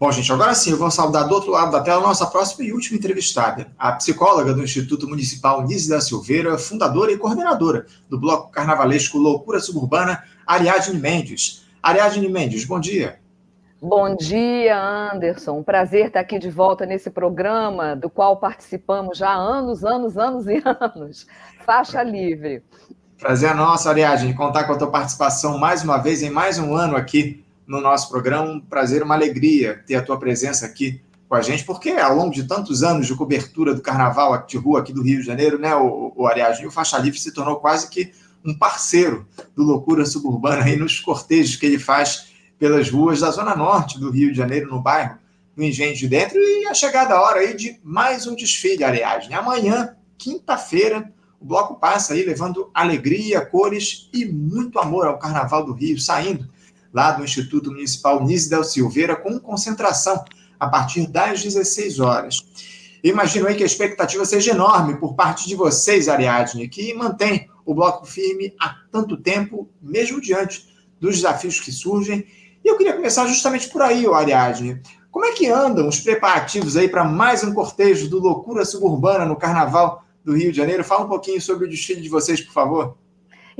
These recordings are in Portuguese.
Bom, gente, agora sim, eu vou saudar do outro lado da tela a nossa próxima e última entrevistada, a psicóloga do Instituto Municipal Nise da Silveira, fundadora e coordenadora do Bloco Carnavalesco Loucura Suburbana, Ariadne Mendes. Ariadne Mendes, bom dia. Bom dia, Anderson. Um prazer estar aqui de volta nesse programa, do qual participamos já há anos, anos, anos e anos. Faixa livre. Prazer é nosso, Ariadne, contar com a tua participação mais uma vez em mais um ano aqui no nosso programa. Um prazer, uma alegria ter a tua presença aqui com a gente, porque ao longo de tantos anos de cobertura do carnaval de rua aqui do Rio de Janeiro, né, o, o Ariadne, o Faixa Livre se tornou quase que um parceiro do Loucura Suburbana aí nos cortejos que ele faz pelas ruas da zona norte do Rio de Janeiro, no bairro do Engenho de Dentro, e a chegada a hora aí de mais um desfile, Ariadne. Amanhã, quinta-feira, o bloco passa aí levando alegria, cores e muito amor ao Carnaval do Rio, saindo lá do Instituto Municipal Nisdel Silveira, com concentração a partir das 16 horas. Imagino aí que a expectativa seja enorme por parte de vocês, Ariadne, que mantém o bloco firme há tanto tempo, mesmo diante dos desafios que surgem. E eu queria começar justamente por aí, Ariadne. Como é que andam os preparativos aí para mais um cortejo do Loucura Suburbana no Carnaval do Rio de Janeiro? Fala um pouquinho sobre o desfile de vocês, por favor.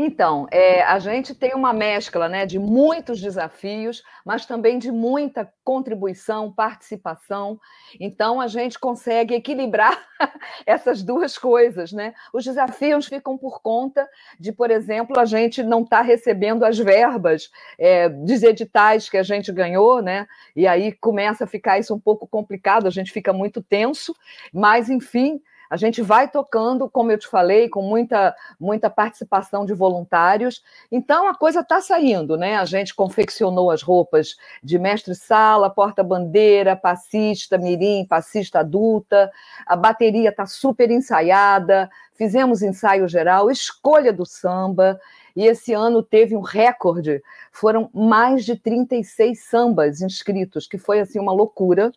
Então, é, a gente tem uma mescla né, de muitos desafios, mas também de muita contribuição, participação. Então, a gente consegue equilibrar essas duas coisas. Né? Os desafios ficam por conta de, por exemplo, a gente não estar tá recebendo as verbas é, dos editais que a gente ganhou, né? e aí começa a ficar isso um pouco complicado, a gente fica muito tenso, mas, enfim, a gente vai tocando, como eu te falei, com muita, muita participação de voluntários. Então a coisa está saindo, né? A gente confeccionou as roupas de mestre-sala, porta-bandeira, passista, mirim, passista adulta. A bateria está super ensaiada. Fizemos ensaio geral, escolha do samba. E esse ano teve um recorde. Foram mais de 36 sambas inscritos, que foi assim uma loucura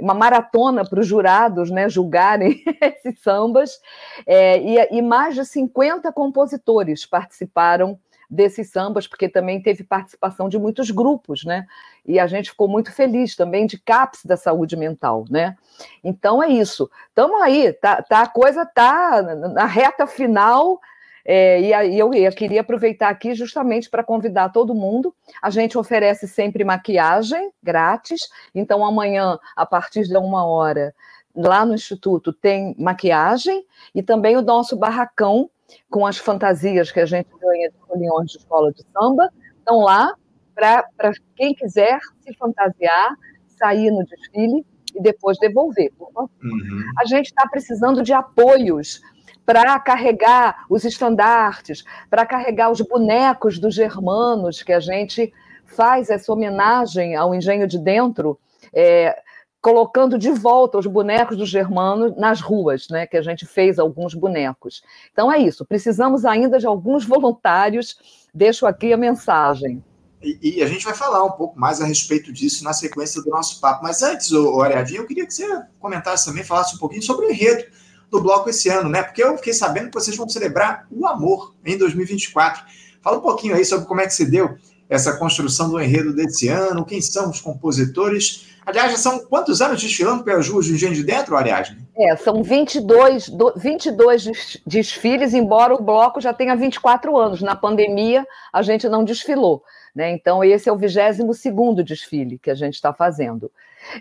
uma maratona para os jurados né, julgarem esses sambas, é, e, e mais de 50 compositores participaram desses sambas, porque também teve participação de muitos grupos, né? E a gente ficou muito feliz também de CAPS da saúde mental, né? Então é isso. Estamos aí, tá, tá, a coisa tá na reta final é, e aí eu, eu queria aproveitar aqui justamente para convidar todo mundo. A gente oferece sempre maquiagem grátis, então amanhã, a partir de uma hora, lá no Instituto tem maquiagem e também o nosso barracão com as fantasias que a gente ganha de foliões de escola de samba. Estão lá para quem quiser se fantasiar, sair no desfile e depois devolver. Uhum. A gente está precisando de apoios para carregar os estandartes, para carregar os bonecos dos germanos, que a gente faz essa homenagem ao engenho de dentro, é, colocando de volta os bonecos dos germanos nas ruas, né, que a gente fez alguns bonecos. Então é isso, precisamos ainda de alguns voluntários, deixo aqui a mensagem. E, a gente vai falar um pouco mais a respeito disso na sequência do nosso papo. Mas antes, o Ariadinho, eu queria que você comentasse também, falasse um pouquinho sobre o enredo do bloco esse ano, né? Porque eu fiquei sabendo que vocês vão celebrar o amor em 2024. Fala um pouquinho aí sobre como é que se deu essa construção do enredo desse ano, quem são os compositores. Aliás, já são quantos anos desfilando pelas ruas do Engenho de Dentro, Ariadne? É, são 22, 22 desfiles, embora o bloco já tenha 24 anos. Na pandemia, a gente não desfilou. Né? Então, esse é o 22º desfile que a gente está fazendo.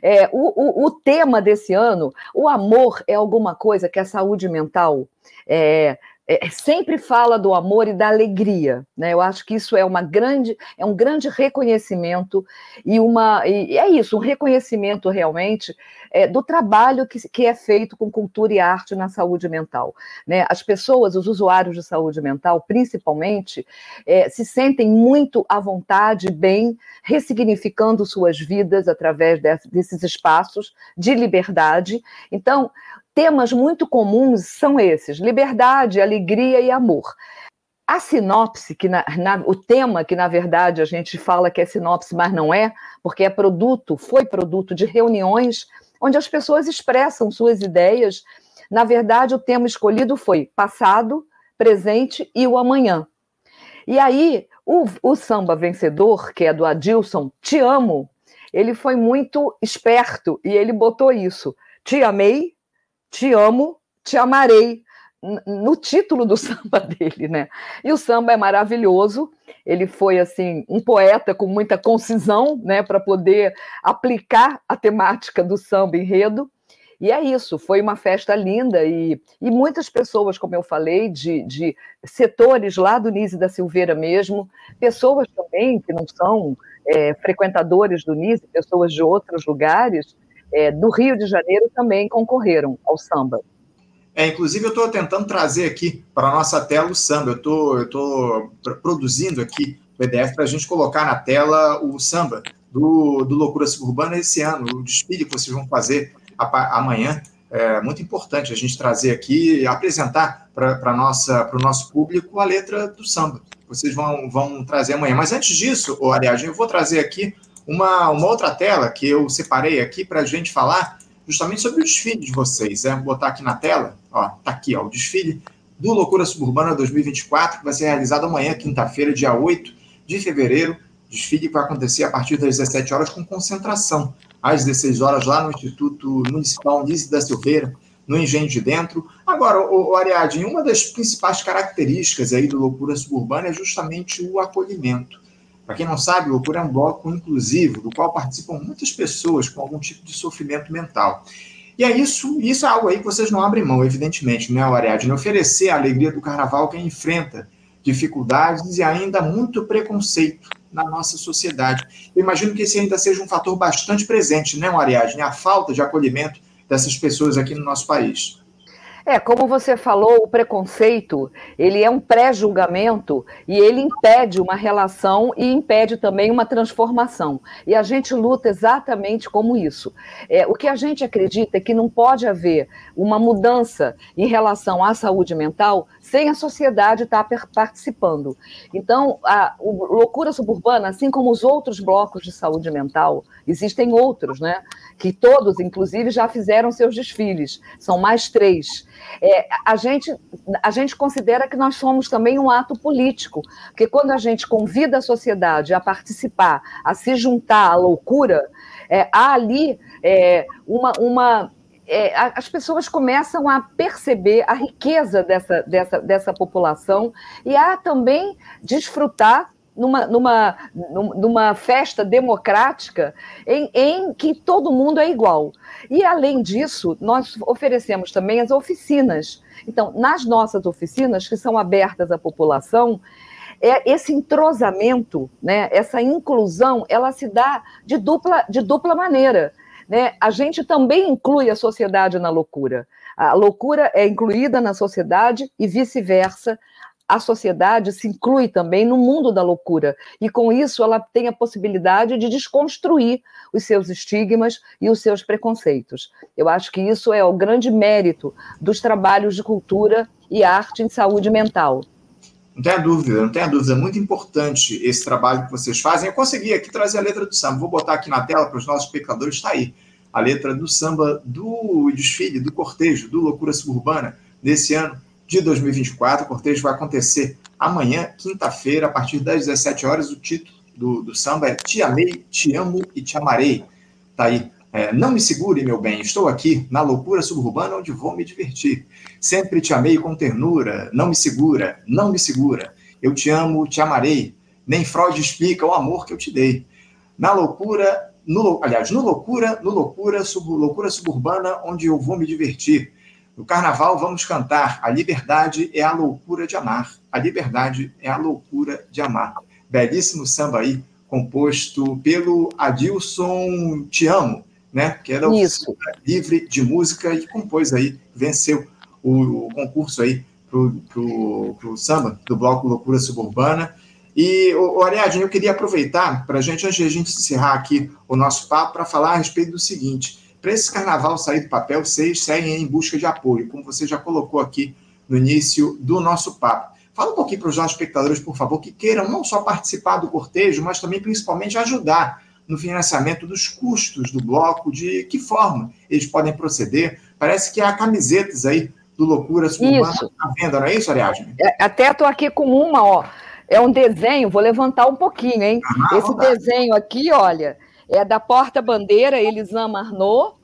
É, o, o, o, tema desse ano, o amor é alguma coisa que a saúde mental é, é, sempre fala do amor e da alegria, né? Eu acho que isso é uma grande, é um grande reconhecimento e uma e é isso, um reconhecimento realmente é, do trabalho que, que é feito com cultura e arte na saúde mental, né? As pessoas, os usuários de saúde mental, principalmente, é, se sentem muito à vontade, bem, ressignificando suas vidas através desses espaços de liberdade. Então, temas muito comuns são esses: liberdade, alegria e amor. A sinopse, que na, na, o tema que na verdade a gente fala que é sinopse, mas não é, porque é produto, foi produto de reuniões onde as pessoas expressam suas ideias. Na verdade, o tema escolhido foi passado, presente e o amanhã. E aí, o, o samba vencedor, que é do Adilson, Te Amo, ele foi muito esperto e ele botou isso: te amei, te amo, te amarei no título do samba dele, né? E o samba é maravilhoso. Ele foi assim um poeta com muita concisão, né, para poder aplicar a temática do samba enredo. E é isso, foi uma festa linda e, e muitas pessoas, como eu falei, de, de setores lá do Nise da Silveira mesmo, pessoas também que não são é, frequentadores do Nise, pessoas de outros lugares, é, do Rio de Janeiro também concorreram ao samba. É, inclusive, eu estou tentando trazer aqui para a nossa tela o samba. Eu tô, estou produzindo aqui o PDF para a gente colocar na tela o samba do, do Loucura Suburbana esse ano, o desfile que vocês vão fazer amanhã. É muito importante a gente trazer aqui e apresentar para o nosso público a letra do samba. Vocês vão, vão trazer amanhã. Mas antes disso, oh, aliás, eu vou trazer aqui uma, uma outra tela que eu separei aqui para a gente falar justamente sobre o desfile de vocês. É? Vou botar aqui na tela, ó, tá aqui, ó, o desfile do Loucura Suburbana 2024, que vai ser realizado amanhã, quinta-feira, dia 8 de fevereiro. Desfile que vai acontecer a partir das 17 horas com concentração às 16 horas lá no Instituto Municipal Nise da Silveira, no Engenho de Dentro. Agora, o Ariadne, uma das principais características aí do Loucura Suburbana é justamente o acolhimento. Para quem não sabe, Loucura é um bloco inclusivo, do qual participam muitas pessoas com algum tipo de sofrimento mental. E é isso, isso é algo aí que vocês não abrem mão, evidentemente, né, Ariadne? Oferecer a alegria do carnaval quem enfrenta dificuldades e ainda muito preconceito na nossa sociedade. Eu imagino que esse ainda seja um fator bastante presente, né, Ariadne? A falta de acolhimento dessas pessoas aqui no nosso país. É, como você falou, o preconceito, ele é um pré-julgamento e ele impede uma relação e impede também uma transformação. E a gente luta exatamente como isso. É, o que a gente acredita é que não pode haver uma mudança em relação à saúde mental sem a sociedade estar participando. Então, a, Loucura Suburbana, assim como os outros blocos de saúde mental, existem outros, né? Que todos, inclusive, já fizeram seus desfiles. São mais três. É, a, gente, a gente considera que nós somos também um ato político, porque quando a gente convida a sociedade a participar, a se juntar à loucura, é, há ali é, uma, uma é, as pessoas começam a perceber a riqueza dessa, dessa, dessa população e a também desfrutar numa, numa, numa festa democrática em, em que todo mundo é igual. E, além disso, nós oferecemos também as oficinas. Então, nas nossas oficinas, que são abertas à população, é esse entrosamento, né, essa inclusão, ela se dá de dupla, de dupla maneira. Né? A gente também inclui a sociedade na loucura. A loucura é incluída na sociedade e vice-versa a sociedade se inclui também no mundo da loucura. E com isso ela tem a possibilidade de desconstruir os seus estigmas e os seus preconceitos. Eu acho que isso é o grande mérito dos trabalhos de cultura e arte em saúde mental. Não tenha dúvida, não tenha dúvida. É muito importante esse trabalho que vocês fazem. Eu consegui aqui trazer a letra do samba. Vou botar aqui na tela para os nossos espectadores. Está aí a letra do samba do desfile, do cortejo, do Loucura Suburbana desse ano de 2024. O cortejo vai acontecer amanhã, quinta-feira, a partir das 17 horas. O título do, do samba é Te Amei, Te Amo e Te Amarei. Tá aí. É, não me segure, meu bem, estou aqui na loucura suburbana onde vou me divertir. Sempre te amei com ternura, não me segura, não me segura. Eu te amo, te amarei. Nem Freud explica o amor que eu te dei. Na loucura, no, aliás, no loucura, no loucura, sub, loucura suburbana onde eu vou me divertir. No carnaval vamos cantar A liberdade é a loucura de amar. A liberdade é a loucura de amar. Belíssimo samba aí, composto pelo Adilson Te Amo, né? Que era o livre de música e compôs aí, venceu o, o concurso aí pro, pro, pro samba do bloco Loucura Suburbana. E, o Ariadne, eu queria aproveitar para a gente, antes de a gente encerrar aqui o nosso papo, para falar a respeito do seguinte para esse carnaval sair do papel, vocês seguem em busca de apoio, como você já colocou aqui no início do nosso papo. Fala um pouquinho para os nossos espectadores, por favor, que queiram não só participar do cortejo, mas também, principalmente, ajudar no financiamento dos custos do bloco, de que forma eles podem proceder. Parece que há camisetas aí do Loucura Suburbana à venda, não é isso, Ariadne? É, até estou aqui com uma, ó. É um desenho, vou levantar um pouquinho, hein? Ah, Esse desenho aqui, olha, é da Porta Bandeira, Elisama Arnaud,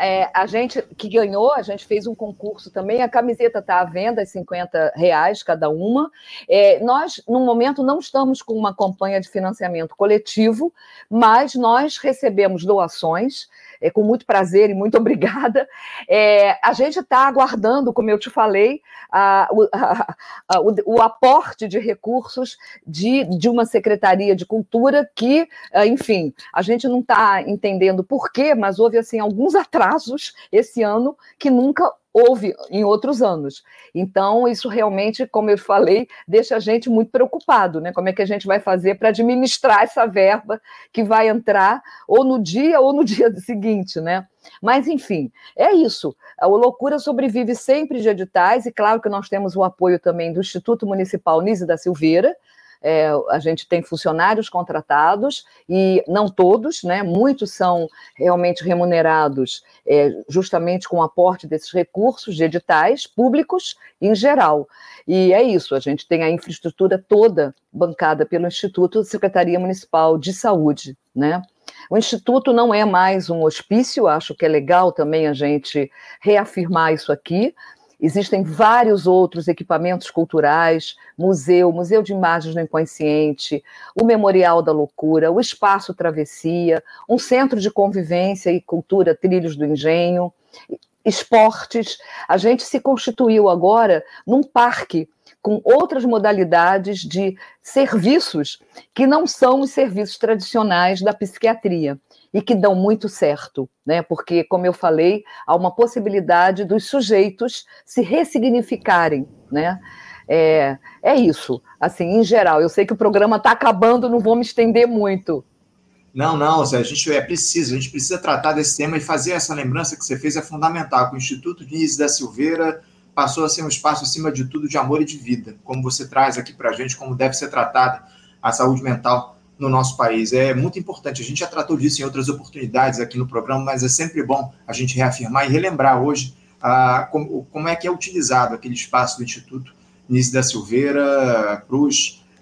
é, a gente que ganhou, a gente fez um concurso também, a camiseta está à venda, 50 reais cada uma. É, nós, no momento, não estamos com uma campanha de financiamento coletivo, mas nós recebemos doações é, com muito prazer e muito obrigada. É, a gente está aguardando, como eu te falei, a, a, a, o, o, aporte de recursos de, de uma Secretaria de Cultura que, é, enfim, a gente não está entendendo por quê, mas houve assim alguns atrasos esse ano que nunca houve em outros anos. Então, isso realmente, como eu falei, deixa a gente muito preocupado, né? Como é que a gente vai fazer para administrar essa verba que vai entrar ou no dia ou no dia seguinte, né? Mas, enfim, é isso. A Loucura sobrevive sempre de editais, e claro que nós temos o apoio também do Instituto Municipal Nise da Silveira, é, a gente tem funcionários contratados e não todos, né? Muitos são realmente remunerados é, justamente com o aporte desses recursos de editais públicos em geral. E é isso, a gente tem a infraestrutura toda bancada pelo Instituto Secretaria Municipal de Saúde, né? O Instituto não é mais um hospício, acho que é legal também a gente reafirmar isso aqui. Existem vários outros equipamentos culturais, museu, museu de imagens do inconsciente, o Memorial da Loucura, o Espaço Travessia, um centro de convivência e cultura Trilhos do Engenho, esportes. A gente se constituiu agora num parque com outras modalidades de serviços que não são os serviços tradicionais da psiquiatria e que dão muito certo, né? Porque, como eu falei, há uma possibilidade dos sujeitos se ressignificarem, né? É, é isso, assim, em geral. Eu sei que o programa está acabando, não vou me estender muito. Não, não, Zé, a gente é preciso, a gente precisa tratar desse tema e fazer essa lembrança que você fez é fundamental. O Instituto Diniz da Silveira passou a ser um espaço, acima de tudo, de amor e de vida, como você traz aqui para a gente, como deve ser tratada a saúde mental no nosso país. É muito importante. A gente já tratou disso em outras oportunidades aqui no programa, mas é sempre bom a gente reafirmar e relembrar hoje ah, como, como, é que é utilizado aquele espaço do Instituto Nício da Silveira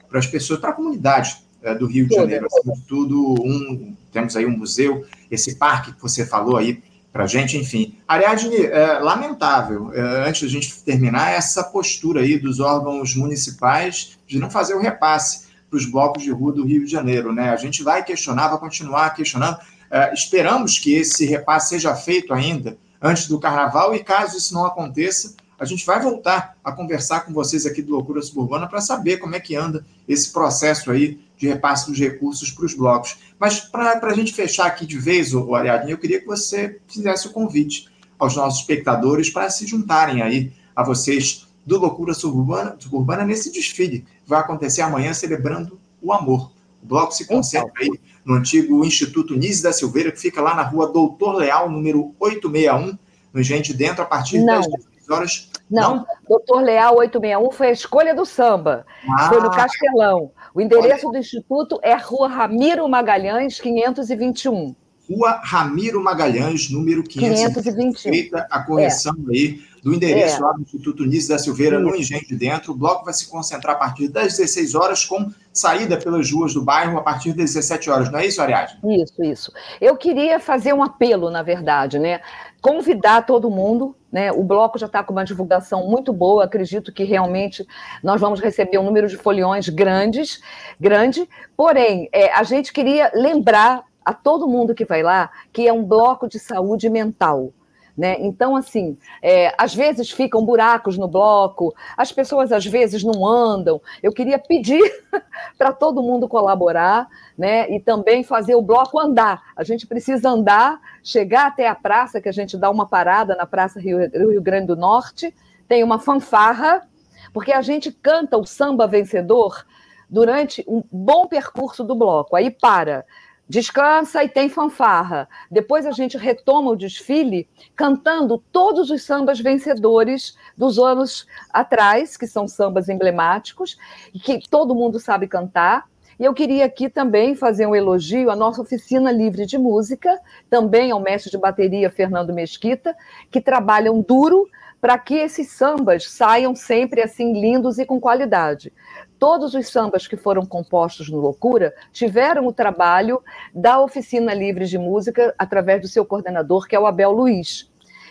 para as pessoas, para a comunidade é, do Rio de Janeiro. Acima de tudo, um, temos aí um museu, esse parque que você falou aí para a gente, enfim. Ariadne, é, lamentável, é, antes da gente terminar, essa postura aí dos órgãos municipais de não fazer o repasse para os blocos de rua do Rio de Janeiro. Né? A gente vai questionar, vai continuar questionando. É, esperamos que esse repasse seja feito ainda antes do carnaval, e caso isso não aconteça, a gente vai voltar a conversar com vocês aqui do Loucura Suburbana para saber como é que anda esse processo aí de repasse dos recursos para os blocos. Mas para a gente fechar aqui de vez, o Ariadne, eu queria que você fizesse o convite aos nossos espectadores para se juntarem aí a vocês do Loucura Suburbana, Suburbana nesse desfile vai acontecer amanhã celebrando o amor. O bloco se concentra aí no antigo Instituto Nise da Silveira, que fica lá na rua Doutor Leal, número 861, no Gente Dentro, a partir Não. das 16 horas. Não, Não, Doutor Leal 861 foi a escolha do samba. Ah. Foi no Castelão. O endereço Olha. do Instituto é Rua Ramiro Magalhães, 521. Rua Ramiro Magalhães, número 521. Feita a correção é. aí do endereço é. lá do Instituto Nício da Silveira, Isso. no Engenho de Dentro. O bloco vai se concentrar a partir das 16 horas, com saída pelas ruas do bairro a partir das 17 horas. Não é isso, Ariadne? Isso, isso. Eu queria fazer um apelo, na verdade, né? Convidar todo mundo, né? O bloco já está com uma divulgação muito boa. Acredito que realmente nós vamos receber um número de foliões grandes, grande. Porém, é, a gente queria lembrar a todo mundo que vai lá que é um bloco de saúde mental. Né? Então, assim, é, às vezes ficam buracos no bloco, as pessoas às vezes não andam. Eu queria pedir para todo mundo colaborar né? e também fazer o bloco andar. A gente precisa andar, chegar até a praça, que a gente dá uma parada na Praça Rio, Rio Grande do Norte, tem uma fanfarra, porque a gente canta o samba vencedor durante um bom percurso do bloco. Aí para descansa e tem fanfarra. Depois a gente retoma o desfile cantando todos os sambas vencedores dos anos atrás, que são sambas emblemáticos e que todo mundo sabe cantar. E eu queria aqui também fazer um elogio à nossa oficina livre de música, também ao mestre de bateria Fernando Mesquita, que trabalham duro para que esses sambas saiam sempre assim lindos e com qualidade. Todos os sambas que foram compostos no Loucura tiveram o trabalho da Oficina Livre de Música através do seu coordenador, que é o Abel Luiz.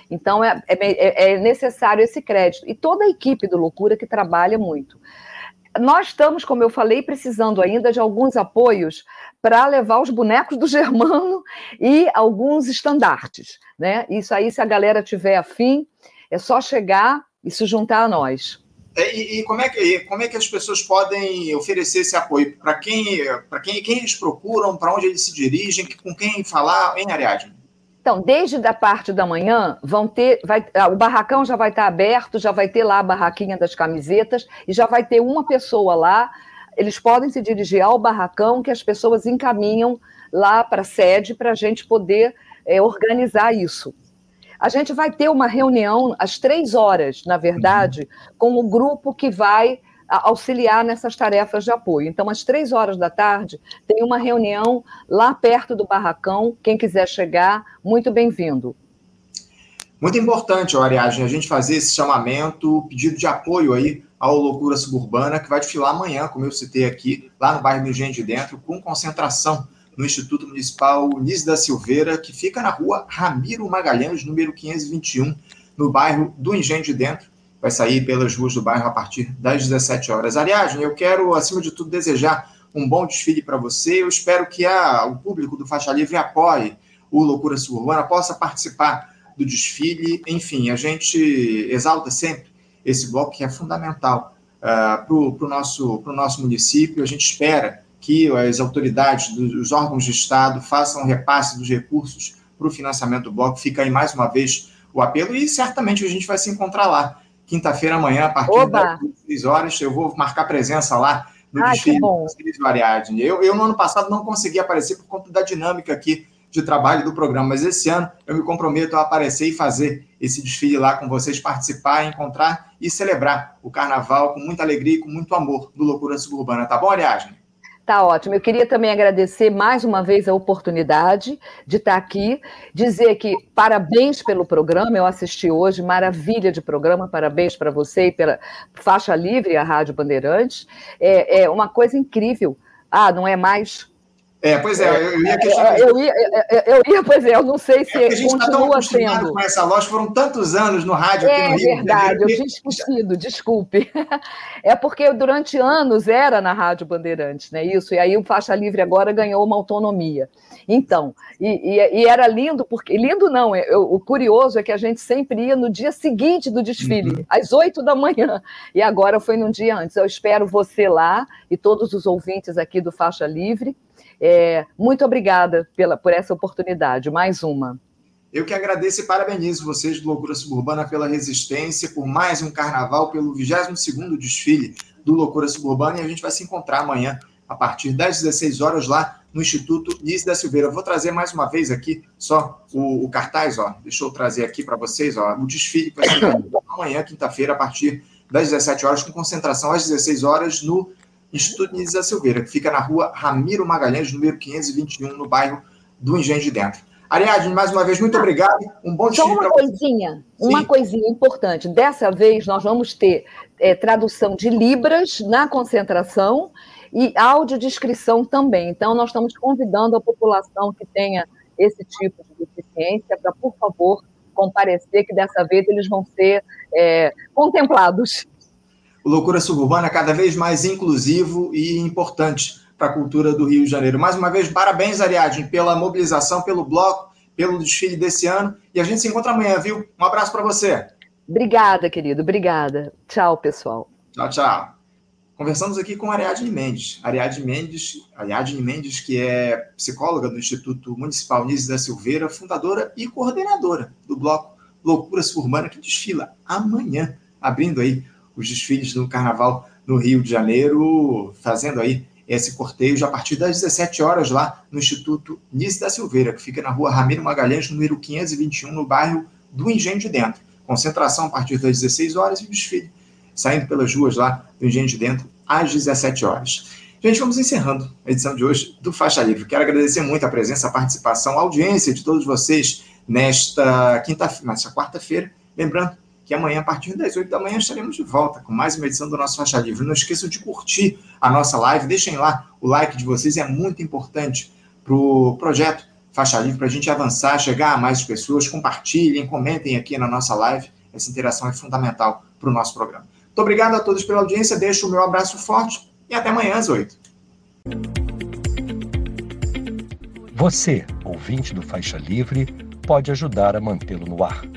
Então, é, é, é necessário esse crédito. E toda a equipe do Loucura que trabalha muito nós estamos, como eu falei, precisando ainda de alguns apoios para levar os bonecos do Germano e alguns estandartes. Né? Isso aí, se a galera tiver afim, é só chegar e se juntar a nós. É, e, e, como, é que, como é que as pessoas podem oferecer esse apoio? Para quem, quem, quem eles procuram, para onde eles se dirigem, com quem falar em Ariadne? Então, desde a parte da manhã, vão ter, vai, ah, o barracão já vai estar aberto, já vai ter lá a barraquinha das camisetas e já vai ter uma pessoa lá. Eles podem se dirigir ao barracão que as pessoas encaminham lá para a sede para a gente poder é, organizar isso. A gente vai ter uma reunião às três horas, na verdade, uhum. com o grupo que vai auxiliar nessas tarefas de apoio. Então, às três horas da tarde, tem uma reunião lá perto do barracão. Quem quiser chegar, muito bem-vindo. Muito importante, Ariadne, a gente fazer esse chamamento, pedido de apoio aí ao Loucura Suburbana, que vai desfilar amanhã, como eu citei aqui, lá no bairro do Engenho de Dentro, com concentração no Instituto Municipal Nise da Silveira, que fica na rua Ramiro Magalhães, número 521, no bairro do Engenho de Dentro vai sair pelas ruas do bairro a partir das 17 horas. Ariadne, eu quero, acima de tudo, desejar um bom desfile para você. Eu espero que a, o público do Faixa Livre apoie o Loucura Suburbana, possa participar do desfile. Enfim, a gente exalta sempre esse bloco que é fundamental uh, para o nosso, nosso município. A gente espera que as autoridades dos órgãos de Estado façam repasse dos recursos para o financiamento do bloco. Fica aí mais uma vez o apelo e certamente a gente vai se encontrar lá quinta-feira amanhã, a partir Oba. das 6 horas, eu vou marcar presença lá no Ai, desfile do Ariadne. Eu, eu, no ano passado, não consegui aparecer por conta da dinâmica aqui de trabalho do programa, mas esse ano eu me comprometo a aparecer e fazer esse desfile lá com vocês, participar, encontrar e celebrar o carnaval com muita alegria e com muito amor do Loucura Suburbana. Tá bom, Ariadne? Tá ótimo. Eu queria também agradecer mais uma vez a oportunidade de estar aqui, dizer que parabéns pelo programa. Eu assisti hoje, maravilha de programa. Parabéns para você e pela faixa livre a Rádio Bandeirantes. É, é uma coisa incrível. Ah, não é mais é, pois é, eu ia questionar. Eu ia, eu ia, pois é, eu não sei se é a gente continua tá sendo. com essa loja, foram tantos anos no rádio é, aqui no Rio. É verdade, eu tinha esquecido, desculpe. É porque durante anos era na Rádio Bandeirantes, né? Isso, e aí o Faixa Livre agora ganhou uma autonomia. Então, e, e, e era lindo, porque. Lindo não, eu, o curioso é que a gente sempre ia no dia seguinte do desfile, uhum. às oito da manhã, e agora foi num dia antes. Eu espero você lá e todos os ouvintes aqui do Faixa Livre. É, muito obrigada pela, por essa oportunidade, mais uma. Eu que agradeço e parabenizo vocês do Loucura Suburbana pela resistência, por mais um carnaval, pelo 22º desfile do Loucura Suburbana, e a gente vai se encontrar amanhã, a partir das 16 horas, lá no Instituto Nice da Silveira. Vou trazer mais uma vez aqui só o, o cartaz, ó. Deixa eu trazer aqui para vocês, ó, o desfile amanhã, quinta-feira, a partir das 17 horas, com concentração às 16 horas no Instituto Nise da Silveira, que fica na rua Ramiro Magalhães, número 521, no bairro do Engenho de Dentro. Ariadne, mais uma vez, muito obrigado. Um bom dia. Só uma coisinha, uma coisinha importante. Dessa vez, nós vamos ter é, tradução de Libras na concentração e audiodescrição também. Então, nós estamos convidando a população que tenha esse tipo de deficiência para, por favor, comparecer, que dessa vez eles vão ser é, contemplados o Loucura Suburbana cada vez mais inclusivo e importante para a cultura do Rio de Janeiro. Mais uma vez, parabéns, Ariadne, pela mobilização, pelo bloco, pelo desfile desse ano. E a gente se encontra amanhã, viu? Um abraço para você. Obrigada, querido. Obrigada. Tchau, pessoal. Tchau, tchau. Conversamos aqui com Ariadne Mendes. Ariadne Mendes, Ariadne Mendes, que é psicóloga do Instituto Municipal Nise da Silveira, fundadora e coordenadora do bloco Loucura Suburbana, que desfila amanhã, abrindo aí os desfiles do Carnaval no Rio de Janeiro, fazendo aí esse cortejo a partir das 17 horas lá no Instituto Nice da Silveira, que fica na rua Ramiro Magalhães, número 521, no bairro do Engenho de Dentro. Concentração a partir das 16 horas e o desfile saindo pelas ruas lá do Engenho de Dentro às 17 horas. Gente, vamos encerrando a edição de hoje do Faixa Livre. Quero agradecer muito a presença, a participação, a audiência de todos vocês nesta quinta, nesta quarta-feira. Lembrando que amanhã, a partir das 8 da manhã, estaremos de volta com mais uma edição do nosso Faixa Livre. Não esqueçam de curtir a nossa live, deixem lá o like de vocês, é muito importante para o projeto Faixa Livre, para a gente avançar, chegar a mais pessoas, compartilhem, comentem aqui na nossa live, essa interação é fundamental para o nosso programa. Muito obrigado a todos pela audiência, deixo o meu abraço forte e até amanhã às 8. Você, ouvinte do Faixa Livre, pode ajudar a mantê-lo no ar